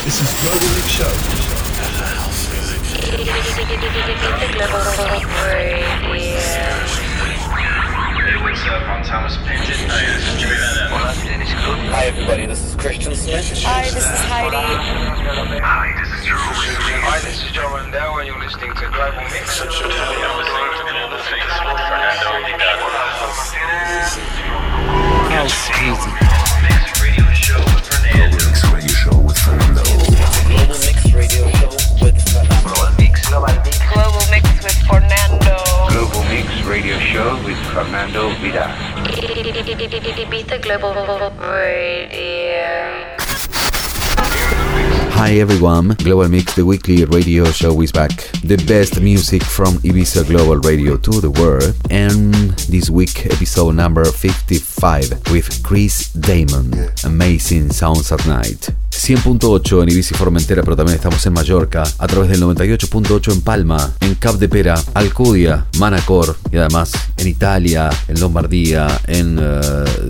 This is Global Mix Show. Hey, what's up? I'm Thomas Pinton. Hey, this is Jimmy Hola, Hi everybody, this is Christian Smith. Hi, this is Heidi. Hi, this is Drew. Hi, this is Joe Randell, and you're listening to Global Mix. You're listening to Global Mix with Fernando Vidal. House music. Mix Radio Show with Fernando. Hi everyone, Global Mix, the weekly radio show is back. The best music from Ibiza Global Radio to the world. And this week, episode number 55 with Chris Damon. Amazing Sounds at Night. 100.8 en Ibiza Formentera, pero también estamos en Mallorca, a través del 98.8 en Palma, en Cap de Pera, Alcudia, Manacor y además en Italia, en Lombardía, en eh,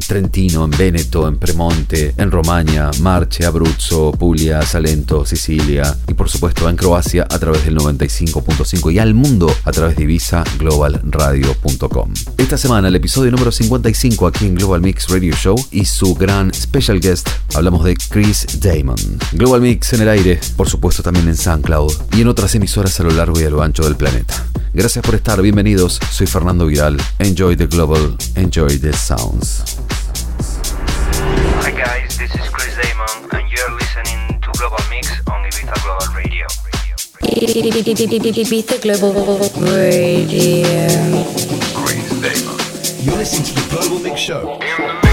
Trentino, en Veneto, en Premonte, en Romagna, Marche, Abruzzo, Puglia, Salento, Sicilia y por supuesto en Croacia a través del 95.5 y al mundo a través de IbizaGlobalRadio.com. Esta semana el episodio número 55 aquí en Global Mix Radio Show y su gran special guest hablamos de Chris Damon. Global Mix en el aire, por supuesto también en SoundCloud y en otras emisoras a lo largo y a lo ancho del planeta. Gracias por estar, bienvenidos. Soy Fernando Vidal. Enjoy the global, enjoy the sounds. Hi guys, this is Chris Damon, and you're listening to Global Mix on Ibiza Global Radio. Ibiza Global Radio. You're listening to the Global Mix Show.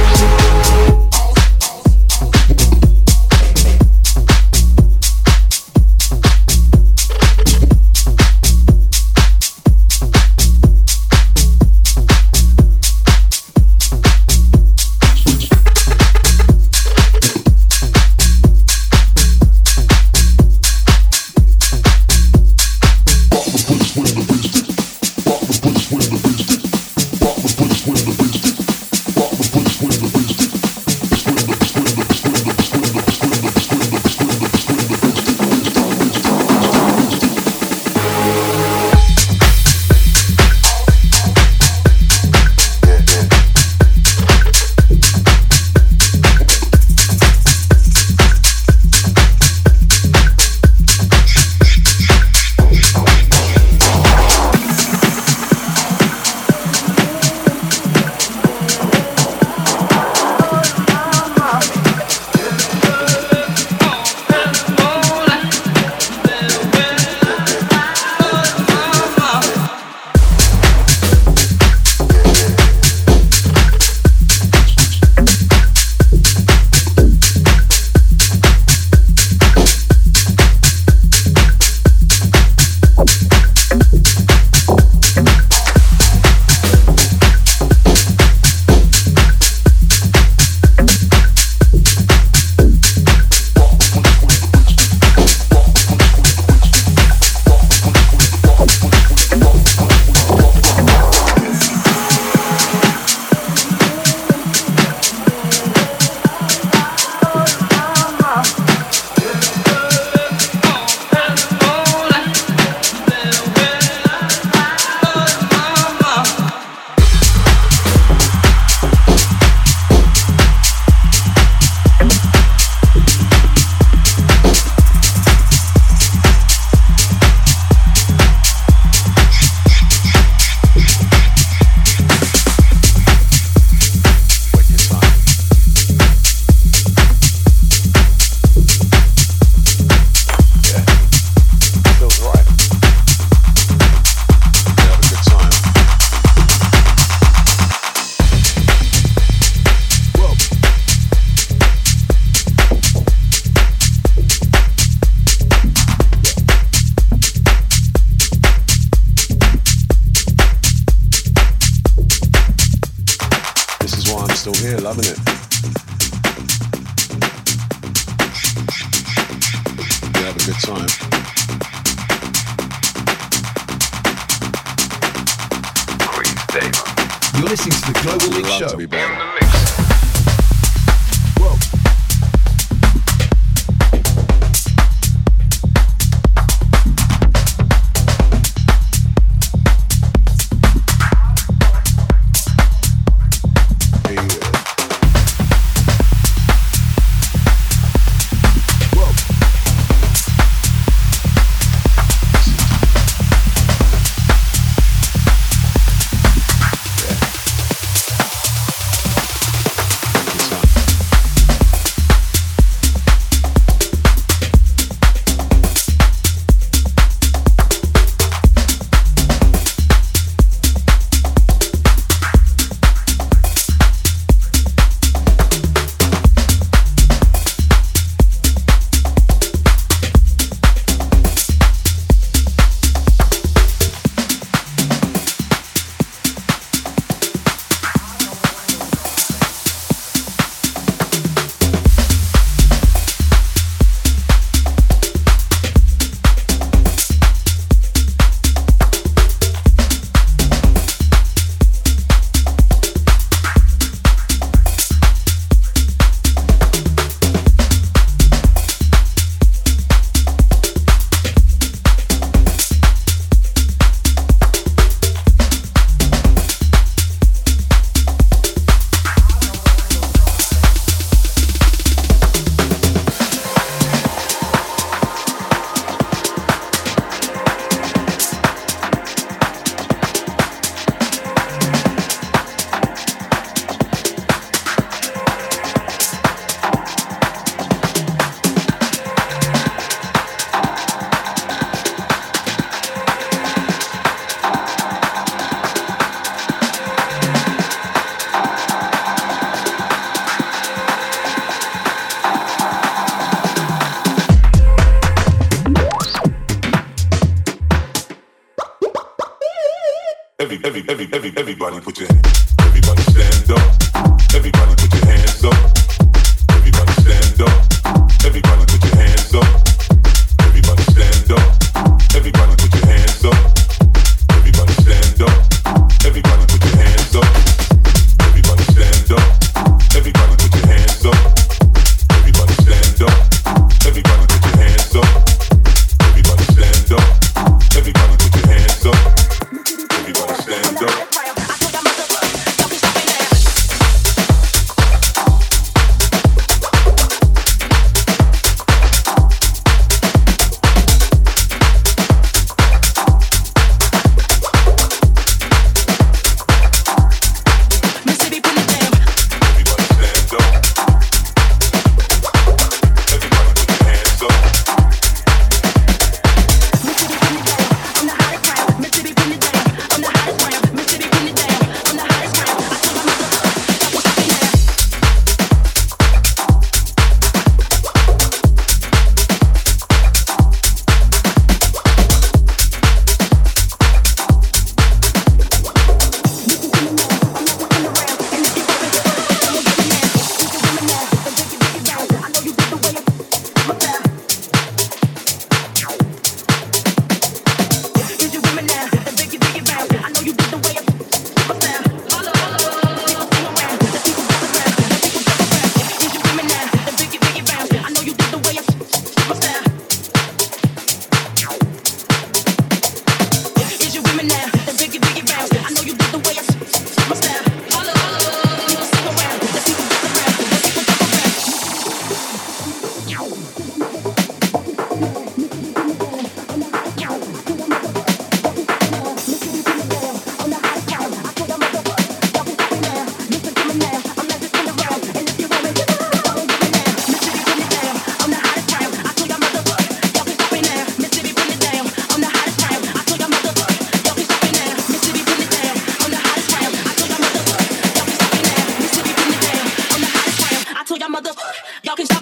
to your mother. Y'all can.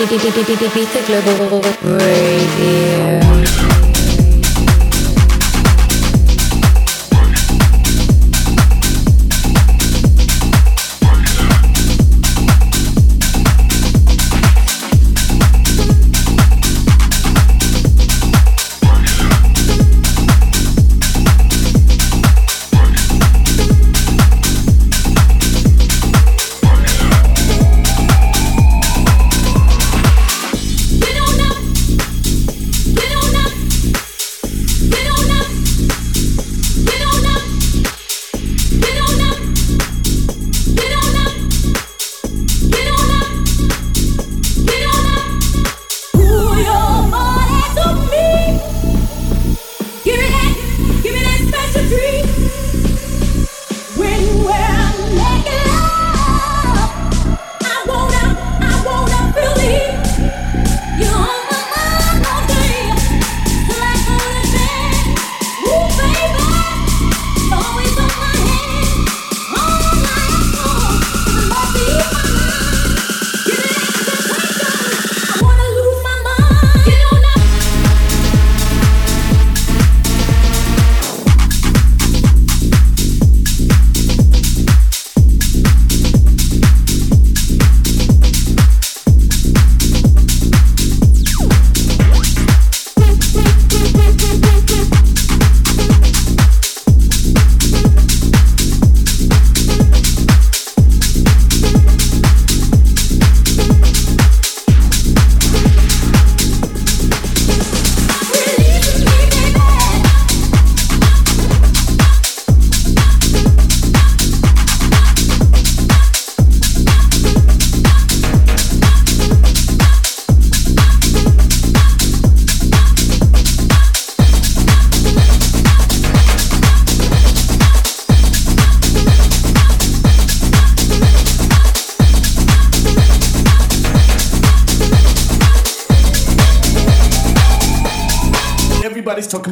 Ibiza Global Radio.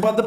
but the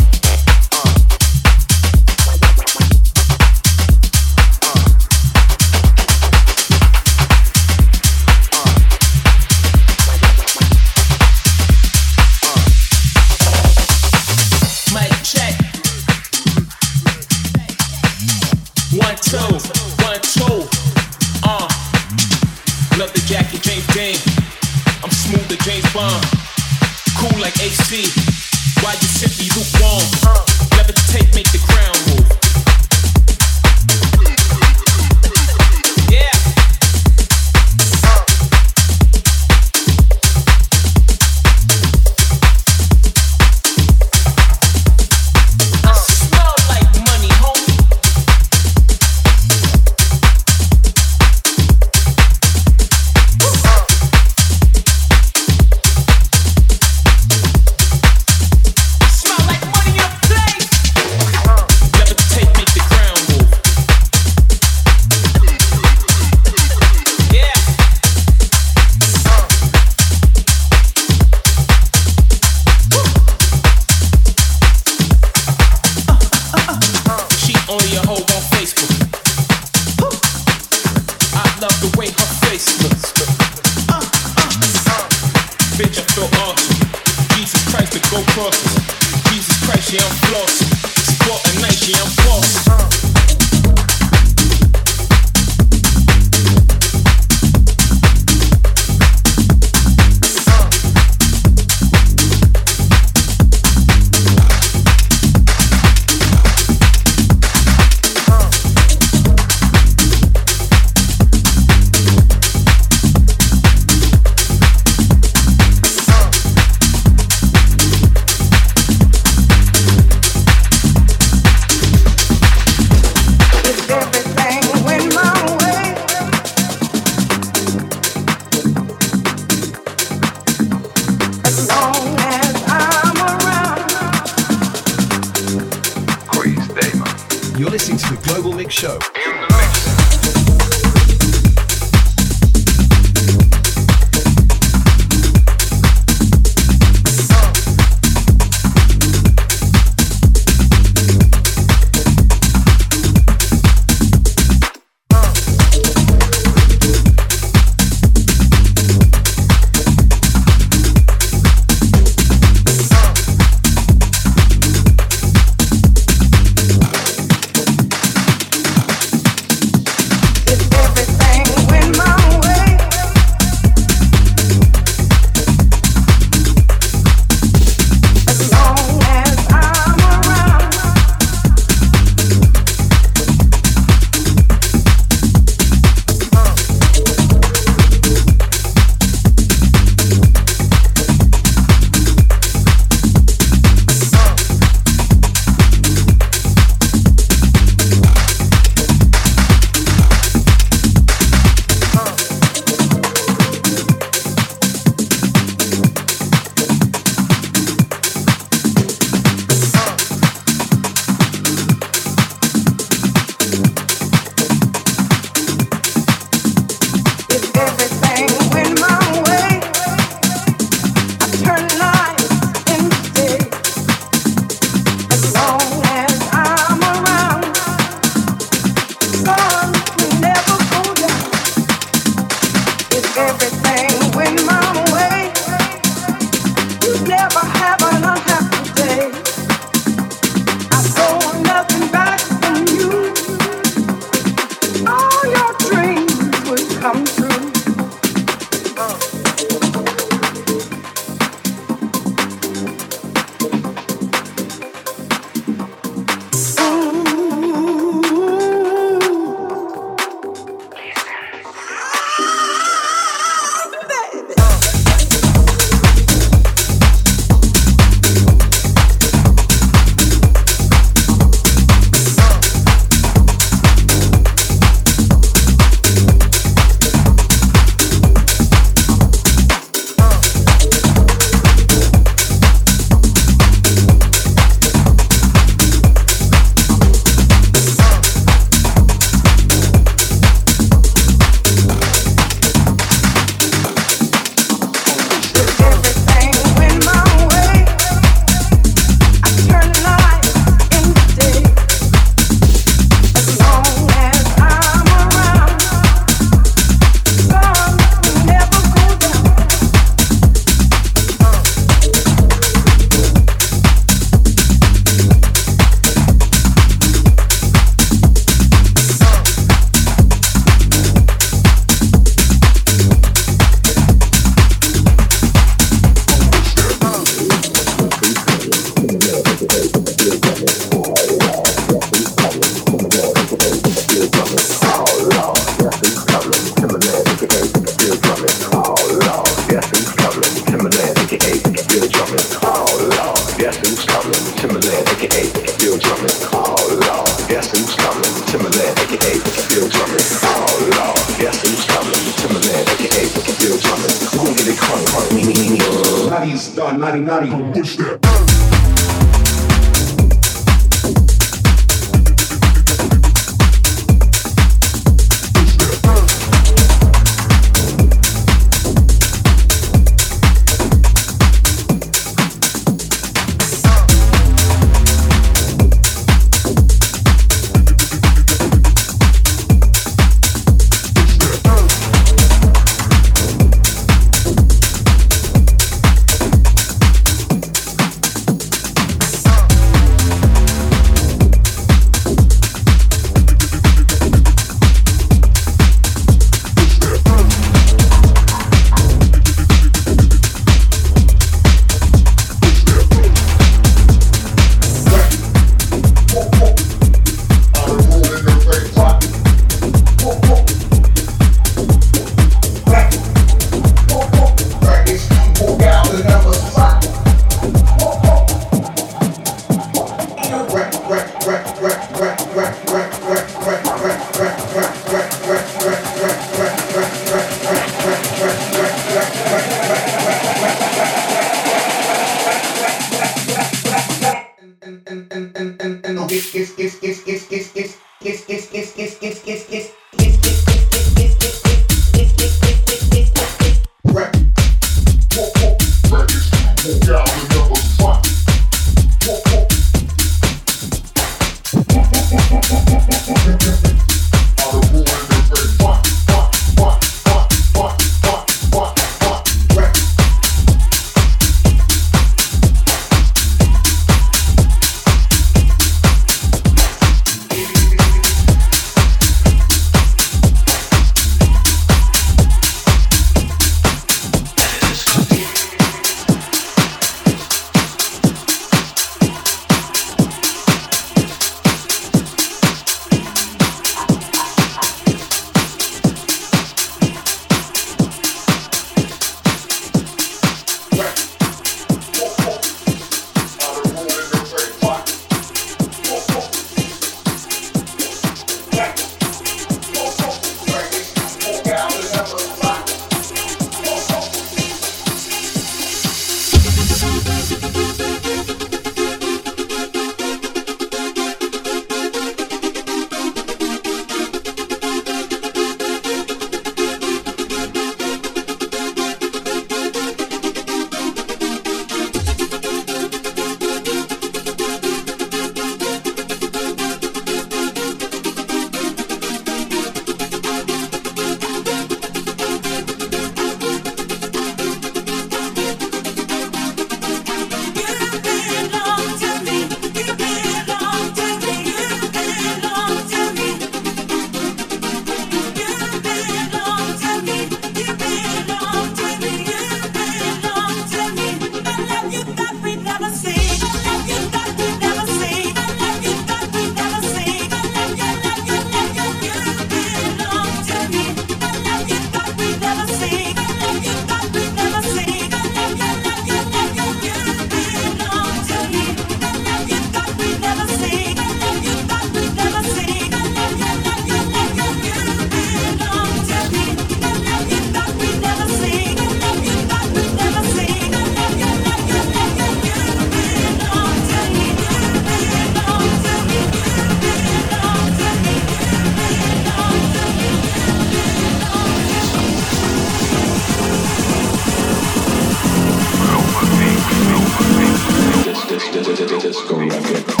just go.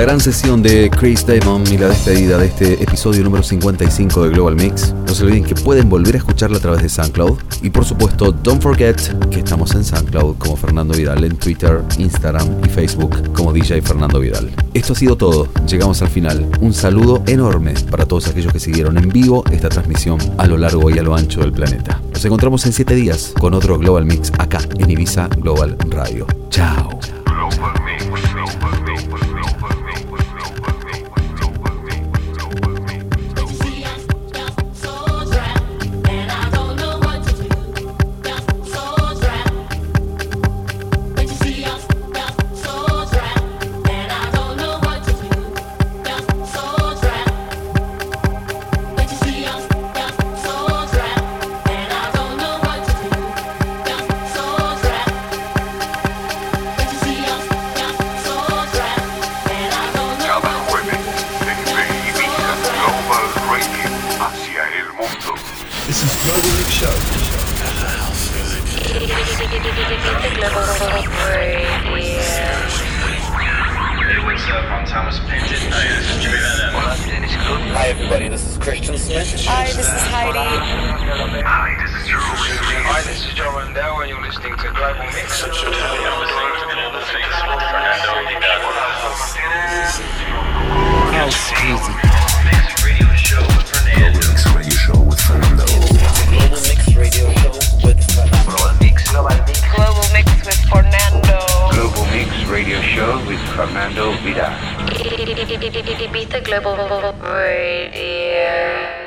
gran sesión de Chris Damon y la despedida de este episodio número 55 de Global Mix. No se olviden que pueden volver a escucharla a través de SoundCloud. Y por supuesto, don't forget que estamos en SoundCloud como Fernando Vidal, en Twitter, Instagram y Facebook como DJ Fernando Vidal. Esto ha sido todo. Llegamos al final. Un saludo enorme para todos aquellos que siguieron en vivo esta transmisión a lo largo y a lo ancho del planeta. Nos encontramos en 7 días con otro Global Mix acá en Ibiza Global Radio. Chao. Fernando Vidal. Ibiza Global Radio.